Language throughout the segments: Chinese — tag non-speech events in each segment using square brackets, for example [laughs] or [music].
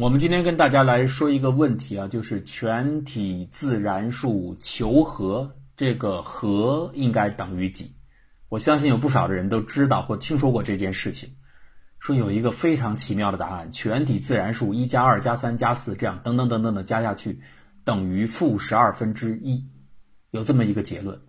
我们今天跟大家来说一个问题啊，就是全体自然数求和，这个和应该等于几？我相信有不少的人都知道或听说过这件事情，说有一个非常奇妙的答案：全体自然数一加二加三加四这样等等等等的加下去，等于负十二分之一，有这么一个结论。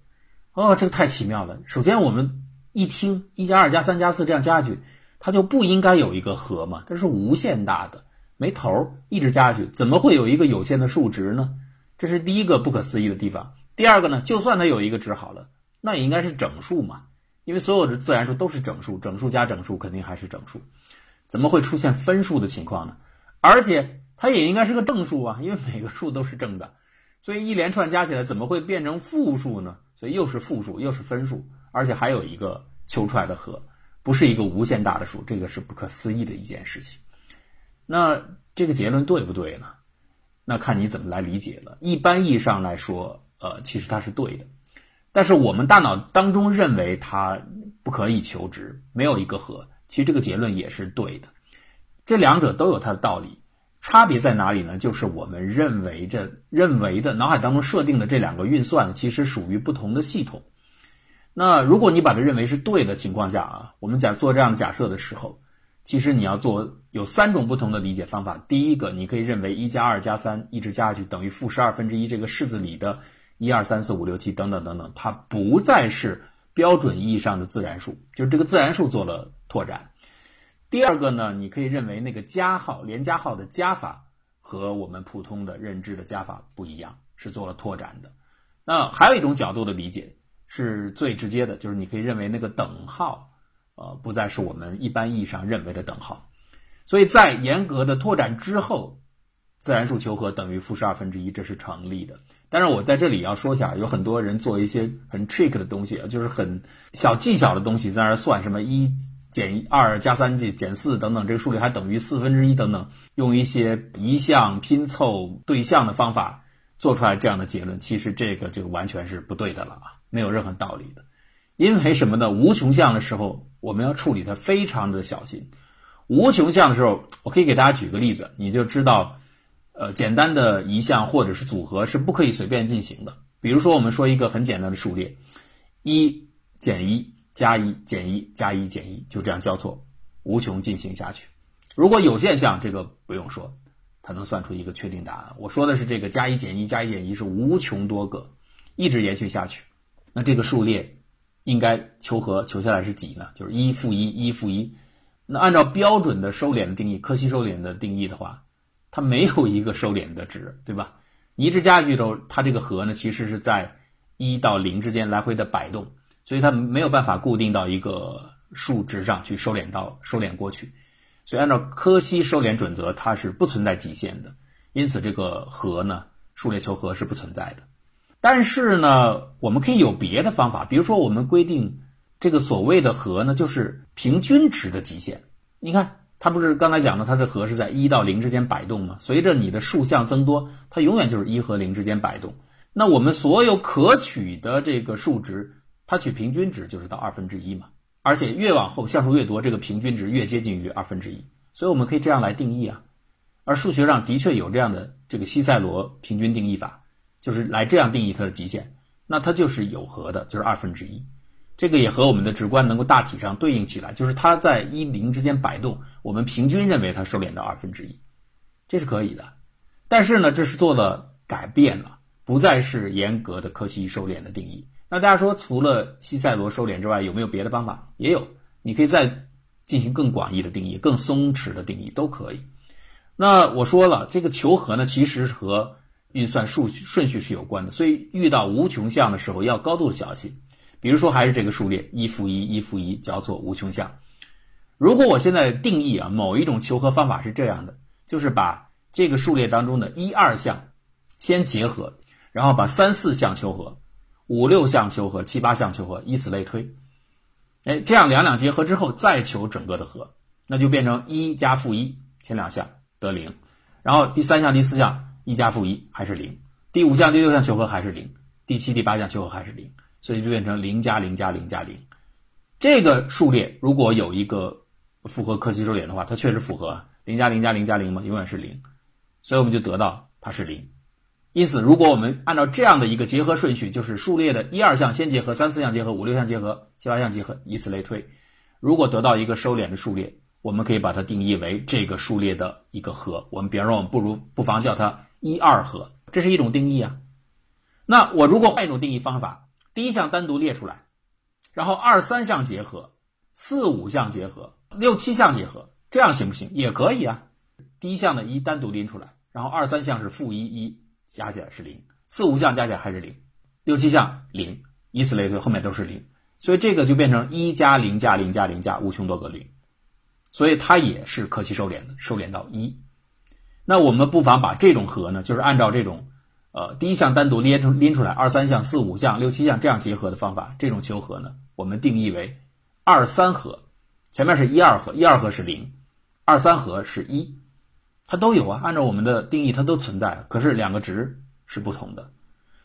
哦，这个太奇妙了。首先，我们一听一加二加三加四这样加下去，它就不应该有一个和嘛？它是无限大的。没头儿，一直加下去，怎么会有一个有限的数值呢？这是第一个不可思议的地方。第二个呢，就算它有一个值好了，那也应该是整数嘛，因为所有的自然数都是整数，整数加整数肯定还是整数，怎么会出现分数的情况呢？而且它也应该是个正数啊，因为每个数都是正的，所以一连串加起来怎么会变成负数呢？所以又是负数又是分数，而且还有一个求出来的和，不是一个无限大的数，这个是不可思议的一件事情。那这个结论对不对呢？那看你怎么来理解了。一般意义上来说，呃，其实它是对的，但是我们大脑当中认为它不可以求值，没有一个和，其实这个结论也是对的。这两者都有它的道理，差别在哪里呢？就是我们认为着认为的脑海当中设定的这两个运算，其实属于不同的系统。那如果你把它认为是对的情况下啊，我们假做这样的假设的时候。其实你要做有三种不同的理解方法。第一个，你可以认为一加二加三一直加下去等于负十二分之一，这个式子里的一二三四五六七等等等等，它不再是标准意义上的自然数，就是这个自然数做了拓展。第二个呢，你可以认为那个加号连加号的加法和我们普通的认知的加法不一样，是做了拓展的。那还有一种角度的理解是最直接的，就是你可以认为那个等号。呃，不再是我们一般意义上认为的等号，所以在严格的拓展之后，自然数求和等于负十二分之一，这是成立的。但是我在这里要说一下，有很多人做一些很 trick 的东西，就是很小技巧的东西，在那算什么一减二加三减减四等等，这个数列还等于四分之一等等，用一些移项拼凑对象的方法做出来这样的结论，其实这个就完全是不对的了啊，没有任何道理的。因为什么呢？无穷项的时候，我们要处理它非常的小心。无穷项的时候，我可以给大家举个例子，你就知道，呃，简单的移项或者是组合是不可以随便进行的。比如说，我们说一个很简单的数列，一减一加一减一加一减一，就这样交错，无穷进行下去。如果有限项，这个不用说，它能算出一个确定答案。我说的是这个加一减一加一减一是无穷多个，一直延续下去，那这个数列。应该求和求下来是几呢？就是一负一，一负一。那按照标准的收敛的定义，柯西收敛的定义的话，它没有一个收敛的值，对吧？你一直加下去之后，它这个和呢，其实是在一到零之间来回的摆动，所以它没有办法固定到一个数值上去收敛到收敛过去。所以按照柯西收敛准则，它是不存在极限的，因此这个和呢，数列求和是不存在的。但是呢，我们可以有别的方法，比如说我们规定这个所谓的和呢，就是平均值的极限。你看，它不是刚才讲的，它的和是在一到零之间摆动吗？随着你的数项增多，它永远就是一和零之间摆动。那我们所有可取的这个数值，它取平均值就是到二分之一嘛。而且越往后项数越多，这个平均值越接近于二分之一。所以我们可以这样来定义啊。而数学上的确有这样的这个西塞罗平均定义法。就是来这样定义它的极限，那它就是有和的，就是二分之一。这个也和我们的直观能够大体上对应起来，就是它在一零之间摆动，我们平均认为它收敛到二分之一，这是可以的。但是呢，这是做了改变了，不再是严格的柯西收敛的定义。那大家说，除了西塞罗收敛之外，有没有别的方法？也有，你可以再进行更广义的定义，更松弛的定义都可以。那我说了，这个求和呢，其实和。运算数顺序是有关的，所以遇到无穷项的时候要高度小心。比如说，还是这个数列一负一，一负一交错无穷项。如果我现在定义啊某一种求和方法是这样的，就是把这个数列当中的一二项先结合，然后把三四项求和，五六项求和，七八项求和，以此类推。哎，这样两两结合之后再求整个的和，那就变成一加负一，前两项得零，然后第三项、第四项。一加负一还是零，第五项、第六项求和还是零，第七、第八项求和还是零，所以就变成零加零加零加零。这个数列如果有一个符合柯西收敛的话，它确实符合零加零加零加零嘛，永远是零，所以我们就得到它是零。因此，如果我们按照这样的一个结合顺序，就是数列的一二项先结合，三四项结合，五六项结合，七八项结合，以此类推，如果得到一个收敛的数列，我们可以把它定义为这个数列的一个和。我们比方说，我们不如不妨叫它一二和，这是一种定义啊。那我如果换一种定义方法，第一项单独列出来，然后二三项结合，四五项结合，六七项结合，这样行不行？也可以啊。第一项的一单独拎出来，然后二三项是负一一。加起来是零，四五项加起来还是零，六七项零，以此类推，后面都是零，所以这个就变成一加零加零加零加无穷多个零，所以它也是可期收敛的，收敛到一。那我们不妨把这种和呢，就是按照这种，呃，第一项单独拎出拎出来，二三项、四五项、六七项这样结合的方法，这种求和呢，我们定义为二三和，前面是一二和，一二和是零，二三和是一。它都有啊，按照我们的定义，它都存在。可是两个值是不同的，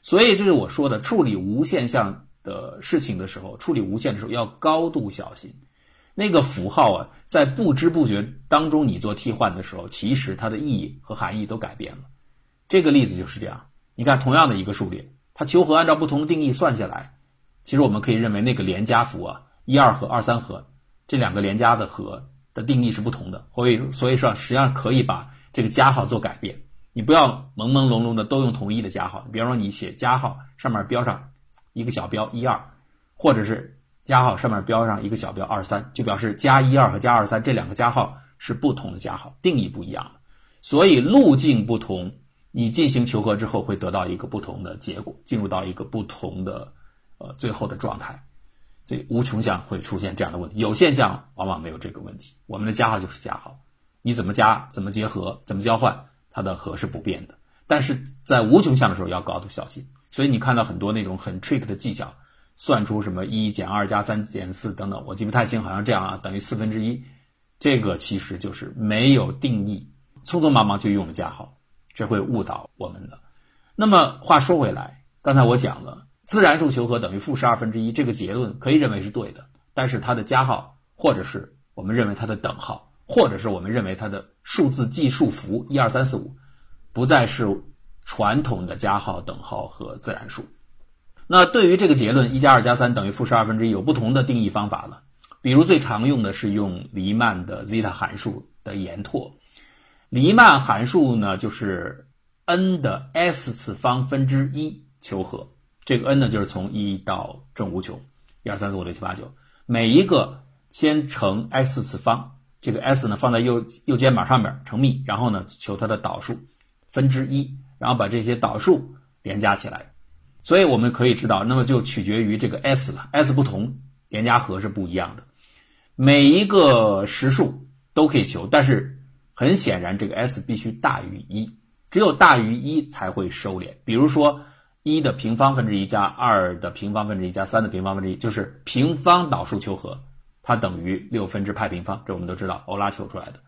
所以这是我说的处理无限项的事情的时候，处理无限的时候要高度小心。那个符号啊，在不知不觉当中你做替换的时候，其实它的意义和含义都改变了。这个例子就是这样。你看，同样的一个数列，它求和按照不同的定义算下来，其实我们可以认为那个连加符啊，一二和、二三和这两个连加的和的定义是不同的。所以，所以说实际上可以把。这个加号做改变，你不要朦朦胧胧的都用同一的加号。比方说，你写加号上面标上一个小标一二，或者是加号上面标上一个小标二三，就表示加一二和加二三这两个加号是不同的加号，定义不一样所以路径不同，你进行求和之后会得到一个不同的结果，进入到一个不同的呃最后的状态。所以无穷项会出现这样的问题，有限项往往没有这个问题。我们的加号就是加号。你怎么加，怎么结合，怎么交换，它的和是不变的。但是在无穷项的时候要高度小心。所以你看到很多那种很 trick 的技巧，算出什么一减二加三减四等等，我记不太清，好像这样啊，等于四分之一。这个其实就是没有定义，匆匆忙忙就用了加号，这会误导我们的。那么话说回来，刚才我讲了自然数求和等于负十二分之一这个结论可以认为是对的，但是它的加号或者是我们认为它的等号。或者是我们认为它的数字计数符一二三四五，不再是传统的加号、等号和自然数。那对于这个结论一加二加三等于负十二分之一，有不同的定义方法了。比如最常用的是用黎曼的 zeta 函数的延拓。黎曼函数呢，就是 n 的 s 次方分之一求和。这个 n 呢，就是从一到正无穷，一二三四五六七八九，每一个先乘 x 次方。这个 s 呢放在右右肩膀上面乘幂，然后呢求它的导数分之一，然后把这些导数连加起来。所以我们可以知道，那么就取决于这个 s 了，s 不同，连加和是不一样的。每一个实数都可以求，但是很显然这个 s 必须大于一，只有大于一才会收敛。比如说一的平方分之一加二的平方分之一加三的平方分之一，就是平方导数求和。它等于六分之派平方，这我们都知道，欧拉求出来的。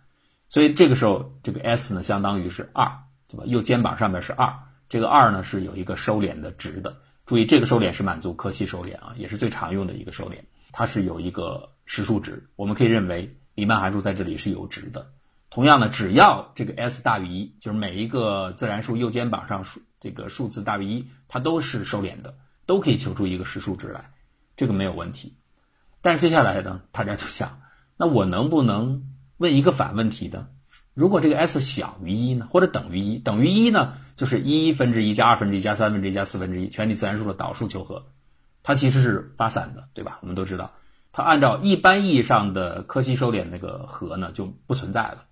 所以这个时候，这个 s 呢，相当于是二，对吧？右肩膀上面是二，这个二呢是有一个收敛的值的。注意，这个收敛是满足柯西收敛啊，也是最常用的一个收敛。它是有一个实数值，我们可以认为黎曼函数在这里是有值的。同样呢，只要这个 s 大于一，就是每一个自然数右肩膀上数这个数字大于一，它都是收敛的，都可以求出一个实数值来，这个没有问题。但是接下来呢，大家就想，那我能不能问一个反问题呢？如果这个 s 小于一呢，或者等于一，等于一呢，就是一分之一加二分之一加三分之一加四分之一全体自然数的导数求和，它其实是发散的，对吧？我们都知道，它按照一般意义上的柯西收敛那个和呢就不存在了。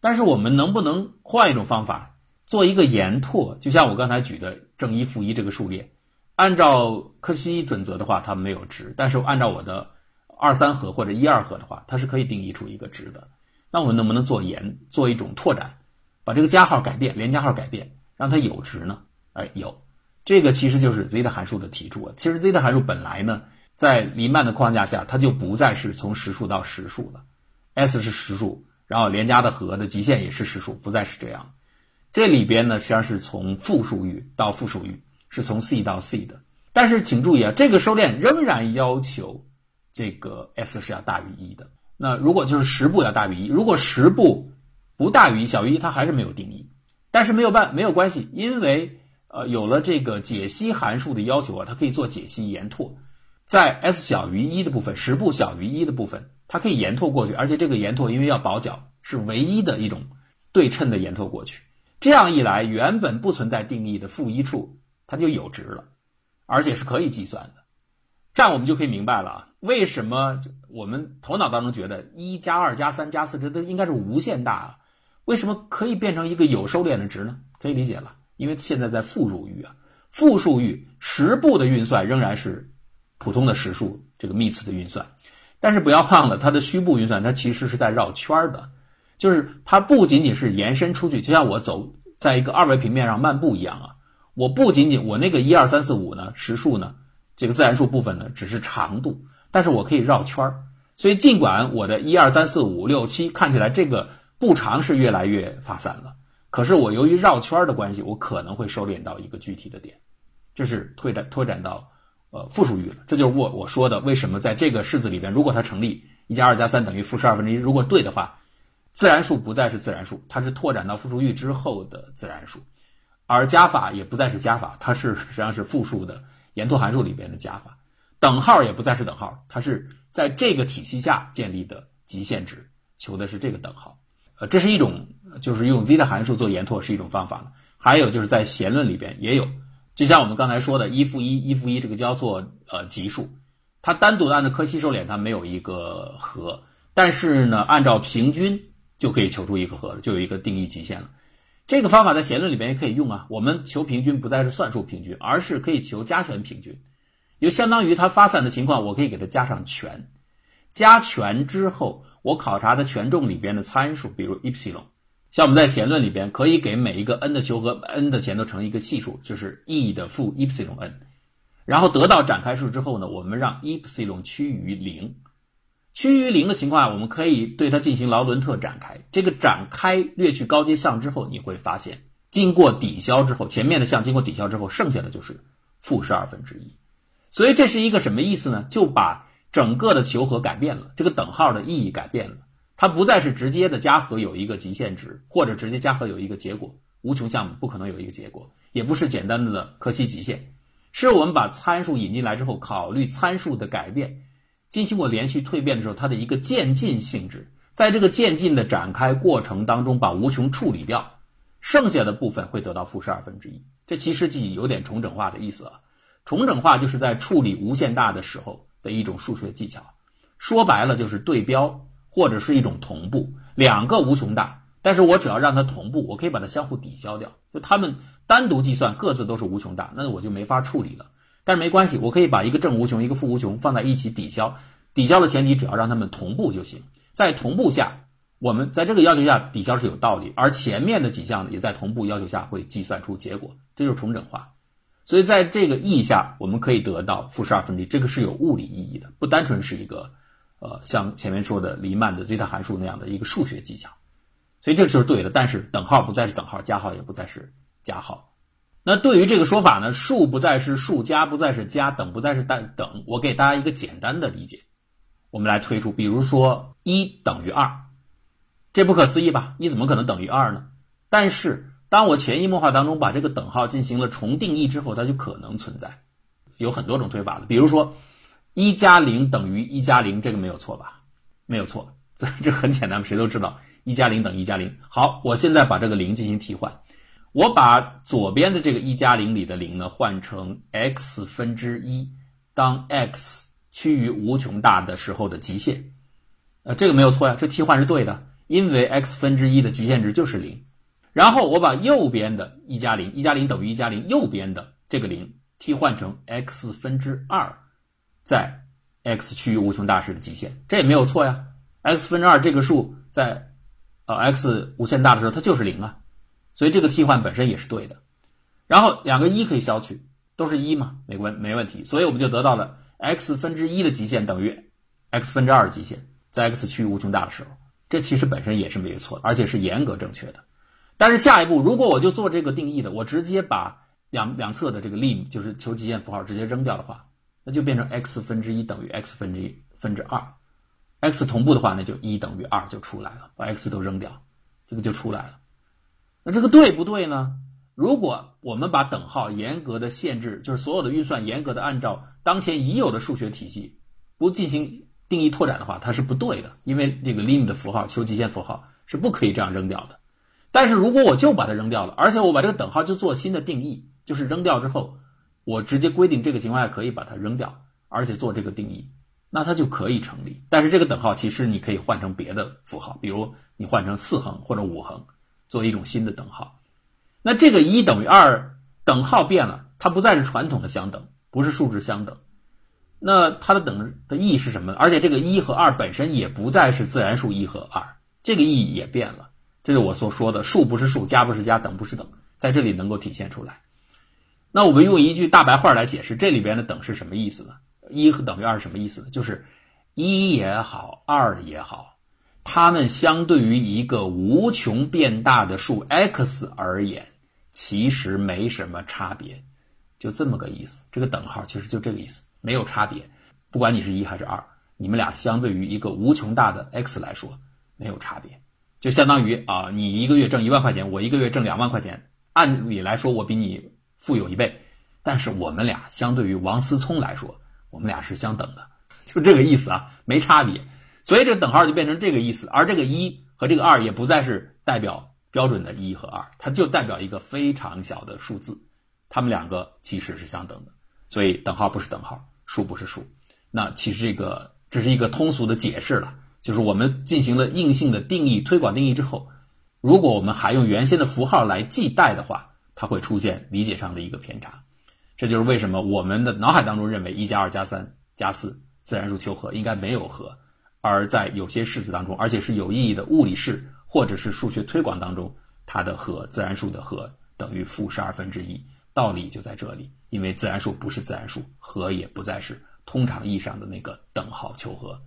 但是我们能不能换一种方法做一个延拓？就像我刚才举的正一负一这个数列，按照柯西准则的话，它没有值，但是按照我的。二三和或者一二和的话，它是可以定义出一个值的。那我们能不能做延做一种拓展，把这个加号改变，连加号改变，让它有值呢？哎，有。这个其实就是 z 的函数的提出啊。其实 z 的函数本来呢，在黎曼的框架下，它就不再是从实数到实数了。s 是实数，然后连加的和的极限也是实数，不再是这样。这里边呢，实际上是从负数域到负数域，是从 c 到 c 的。但是请注意啊，这个收敛仍然要求。这个 s 是要大于一的。那如果就是十步要大于一，如果十步不大于一小于一，它还是没有定义。但是没有办没有关系，因为呃有了这个解析函数的要求啊，它可以做解析延拓，在 s 小于一的部分，实部小于一的部分，它可以延拓过去，而且这个延拓因为要保角，是唯一的一种对称的延拓过去。这样一来，原本不存在定义的负一处，它就有值了，而且是可以计算的。这样我们就可以明白了啊，为什么我们头脑当中觉得一加二加三加四这都应该是无限大啊？为什么可以变成一个有收敛的值呢？可以理解了，因为现在在复数域啊，复数域实部的运算仍然是普通的实数这个幂次的运算，但是不要忘了它的虚部运算，它其实是在绕圈的，就是它不仅仅是延伸出去，就像我走在一个二维平面上漫步一样啊，我不仅仅我那个一二三四五呢实数呢。这个自然数部分呢，只是长度，但是我可以绕圈儿，所以尽管我的一二三四五六七看起来这个步长是越来越发散了，可是我由于绕圈的关系，我可能会收敛到一个具体的点，就是拓展拓展到呃复数域了。这就是我我说的为什么在这个式子里边，如果它成立一加二加三等于负十二分之一，如果对的话，自然数不再是自然数，它是拓展到复数域之后的自然数，而加法也不再是加法，它是实际上是复数的。延拓函数里边的加法，等号也不再是等号，它是在这个体系下建立的极限值，求的是这个等号。呃，这是一种，就是用 z 的函数做延拓是一种方法还有就是在弦论里边也有，就像我们刚才说的，一负一，一负一这个叫做呃级数，它单独的按照柯西收敛，它没有一个和，但是呢，按照平均就可以求出一个和，就有一个定义极限了。这个方法在弦论里边也可以用啊。我们求平均不再是算术平均，而是可以求加权平均，就相当于它发散的情况，我可以给它加上权。加权之后，我考察的权重里边的参数，比如 epsilon，像我们在弦论里边可以给每一个 n 的求和 n 的前头乘一个系数，就是 e 的负 epsilon n，然后得到展开数之后呢，我们让 epsilon 趋于零。趋于零的情况下，我们可以对它进行劳伦特展开。这个展开略去高阶项之后，你会发现，经过抵消之后，前面的项经过抵消之后，剩下的就是负十二分之一。所以这是一个什么意思呢？就把整个的求和改变了，这个等号的意义改变了。它不再是直接的加和有一个极限值，或者直接加和有一个结果。无穷项目不可能有一个结果，也不是简单的柯西极限，是我们把参数引进来之后，考虑参数的改变。进行过连续蜕变的时候，它的一个渐进性质，在这个渐进的展开过程当中，把无穷处理掉，剩下的部分会得到负十二分之一。这其实就有点重整化的意思啊。重整化就是在处理无限大的时候的一种数学技巧，说白了就是对标或者是一种同步，两个无穷大，但是我只要让它同步，我可以把它相互抵消掉，就它们单独计算各自都是无穷大，那我就没法处理了。但是没关系，我可以把一个正无穷、一个负无穷放在一起抵消。抵消的前提只要让它们同步就行。在同步下，我们在这个要求下抵消是有道理，而前面的几项也在同步要求下会计算出结果，这就是重整化。所以在这个意义下，我们可以得到负十二分之一，这个是有物理意义的，不单纯是一个呃像前面说的黎曼的 zeta 函数那样的一个数学技巧。所以这个就是对的，但是等号不再是等号，加号也不再是加号。那对于这个说法呢，数不再是数，加不再是加，等不再是等等。我给大家一个简单的理解，我们来推出，比如说一等于二，这不可思议吧？一怎么可能等于二呢？但是当我潜移默化当中把这个等号进行了重定义之后，它就可能存在。有很多种推法的，比如说一加零等于一加零，这个没有错吧？没有错，这 [laughs] 这很简单，谁都知道一加零等于一加零。好，我现在把这个零进行替换。我把左边的这个一加零里的零呢换成 x 分之一，当 x 趋于无穷大的时候的极限，呃，这个没有错呀，这替换是对的，因为 x 分之一的极限值就是零。然后我把右边的一加零，一加零等于一加零，右边的这个零替换成 x 分之二，在 x 趋于无穷大时的极限，这也没有错呀。x 分之二这个数在呃 x 无限大的时候它就是零啊。所以这个替换本身也是对的，然后两个一可以消去，都是一嘛，没问没问题。所以我们就得到了 x 分之一的极限等于 x 分之二的极限，在 x 趋于无穷大的时候，这其实本身也是没有错的，而且是严格正确的。但是下一步，如果我就做这个定义的，我直接把两两侧的这个 lim 就是求极限符号直接扔掉的话，那就变成 x 分之一等于 x 分之一分之二，x 同步的话，那就一等于二就出来了，把 x 都扔掉。这个就出来了。那这个对不对呢？如果我们把等号严格的限制，就是所有的运算严格的按照当前已有的数学体系，不进行定义拓展的话，它是不对的。因为这个 lim 的符号，求极限符号是不可以这样扔掉的。但是如果我就把它扔掉了，而且我把这个等号就做新的定义，就是扔掉之后，我直接规定这个情况下可以把它扔掉，而且做这个定义，那它就可以成立。但是这个等号其实你可以换成别的符号，比如你换成四横或者五横，作为一种新的等号。那这个一等于二等号变了，它不再是传统的相等，不是数值相等。那它的等的意义是什么？而且这个一和二本身也不再是自然数一和二，这个意义也变了。这是我所说的数不是数，加不是加，等不是等，在这里能够体现出来。那我们用一句大白话来解释这里边的等是什么意思呢？一和等于二是什么意思呢？就是一也好，二也好，它们相对于一个无穷变大的数 x 而言。其实没什么差别，就这么个意思。这个等号其实就这个意思，没有差别。不管你是一还是二，你们俩相对于一个无穷大的 x 来说没有差别，就相当于啊，你一个月挣一万块钱，我一个月挣两万块钱。按理来说，我比你富有一倍，但是我们俩相对于王思聪来说，我们俩是相等的，就这个意思啊，没差别。所以这个等号就变成这个意思，而这个一和这个二也不再是代表。标准的一和二，它就代表一个非常小的数字，它们两个其实是相等的，所以等号不是等号，数不是数。那其实这个这是一个通俗的解释了，就是我们进行了硬性的定义、推广定义之后，如果我们还用原先的符号来记代的话，它会出现理解上的一个偏差。这就是为什么我们的脑海当中认为一加二加三加四自然数求和应该没有和，而在有些式子当中，而且是有意义的物理式。或者是数学推广当中，它的和自然数的和等于负十二分之一，道理就在这里。因为自然数不是自然数，和也不再是通常意义上的那个等号求和。